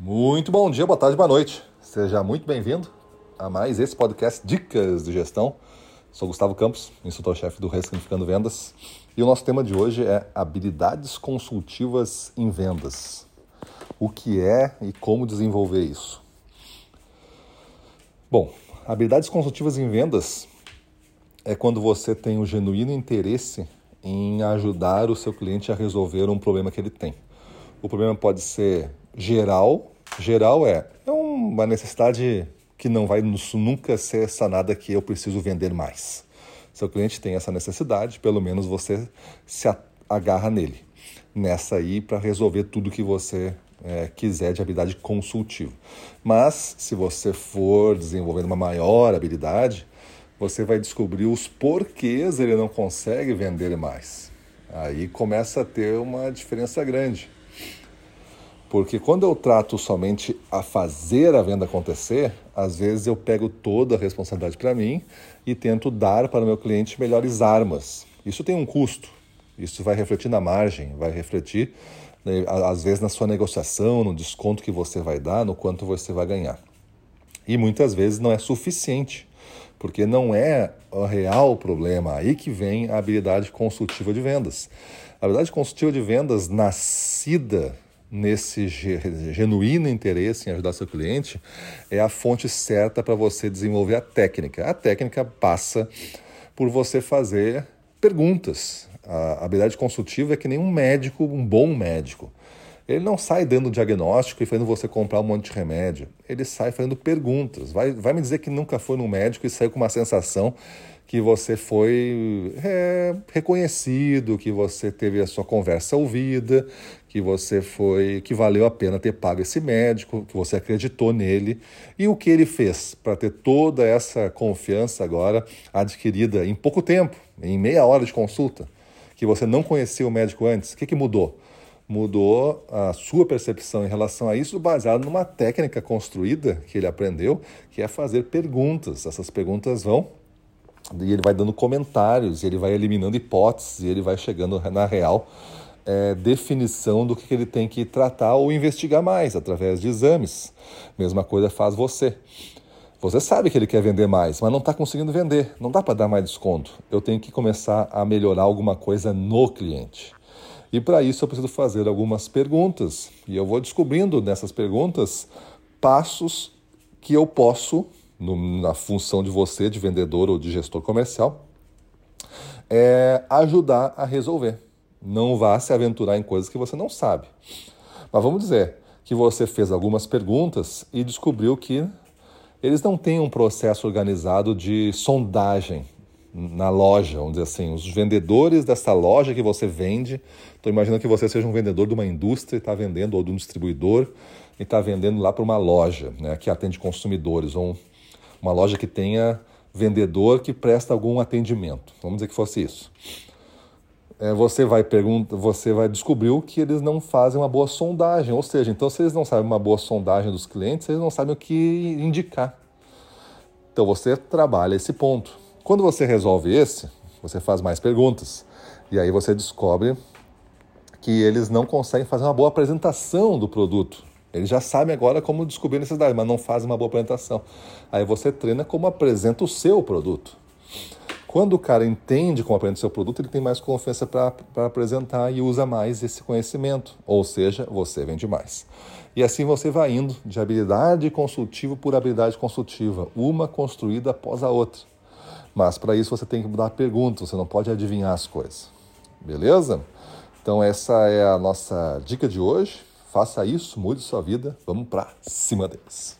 Muito bom dia, boa tarde, boa noite. Seja muito bem-vindo a mais esse podcast Dicas de Gestão. Sou Gustavo Campos, instrutor-chefe do Ressignificando Vendas, e o nosso tema de hoje é habilidades consultivas em vendas. O que é e como desenvolver isso? Bom, habilidades consultivas em vendas é quando você tem o um genuíno interesse em ajudar o seu cliente a resolver um problema que ele tem. O problema pode ser geral. Geral é, é uma necessidade que não vai nunca ser sanada que eu preciso vender mais. Seu cliente tem essa necessidade, pelo menos você se agarra nele. Nessa aí para resolver tudo que você é, quiser de habilidade consultiva. Mas se você for desenvolvendo uma maior habilidade, você vai descobrir os porquês ele não consegue vender mais. Aí começa a ter uma diferença grande. Porque quando eu trato somente a fazer a venda acontecer, às vezes eu pego toda a responsabilidade para mim e tento dar para o meu cliente melhores armas. Isso tem um custo. Isso vai refletir na margem, vai refletir né, às vezes na sua negociação, no desconto que você vai dar, no quanto você vai ganhar. E muitas vezes não é suficiente, porque não é o real problema. Aí que vem a habilidade consultiva de vendas. A habilidade consultiva de vendas nascida nesse genuíno interesse em ajudar seu cliente, é a fonte certa para você desenvolver a técnica. A técnica passa por você fazer perguntas. A habilidade consultiva é que nem um médico, um bom médico. Ele não sai dando diagnóstico e fazendo você comprar um monte de remédio. Ele sai fazendo perguntas. Vai, vai me dizer que nunca foi no médico e saiu com uma sensação que você foi é, reconhecido, que você teve a sua conversa ouvida, que você foi, que valeu a pena ter pago esse médico, que você acreditou nele e o que ele fez para ter toda essa confiança agora adquirida em pouco tempo, em meia hora de consulta, que você não conhecia o médico antes. O que, que mudou? Mudou a sua percepção em relação a isso, baseado numa técnica construída que ele aprendeu, que é fazer perguntas. Essas perguntas vão e ele vai dando comentários, ele vai eliminando hipóteses, ele vai chegando na real é, definição do que ele tem que tratar ou investigar mais através de exames. Mesma coisa faz você. Você sabe que ele quer vender mais, mas não está conseguindo vender. Não dá para dar mais desconto. Eu tenho que começar a melhorar alguma coisa no cliente. E para isso eu preciso fazer algumas perguntas. E eu vou descobrindo nessas perguntas passos que eu posso no, na função de você, de vendedor ou de gestor comercial, é ajudar a resolver. Não vá se aventurar em coisas que você não sabe. Mas vamos dizer que você fez algumas perguntas e descobriu que eles não têm um processo organizado de sondagem na loja, vamos dizer assim, os vendedores dessa loja que você vende. Estou imaginando que você seja um vendedor de uma indústria e está vendendo, ou de um distribuidor e está vendendo lá para uma loja né, que atende consumidores, ou uma loja que tenha vendedor que presta algum atendimento. Vamos dizer que fosse isso. É, você vai perguntar, você vai descobrir que eles não fazem uma boa sondagem, ou seja, então se eles não sabem uma boa sondagem dos clientes, eles não sabem o que indicar. Então você trabalha esse ponto. Quando você resolve esse, você faz mais perguntas e aí você descobre que eles não conseguem fazer uma boa apresentação do produto. Eles já sabem agora como descobrir a necessidade, mas não fazem uma boa apresentação. Aí você treina como apresenta o seu produto. Quando o cara entende como apresenta o seu produto, ele tem mais confiança para apresentar e usa mais esse conhecimento. Ou seja, você vende mais. E assim você vai indo de habilidade consultiva por habilidade consultiva, uma construída após a outra. Mas para isso você tem que mudar perguntas, você não pode adivinhar as coisas. Beleza? Então essa é a nossa dica de hoje. Faça isso, mude sua vida. Vamos para cima deles.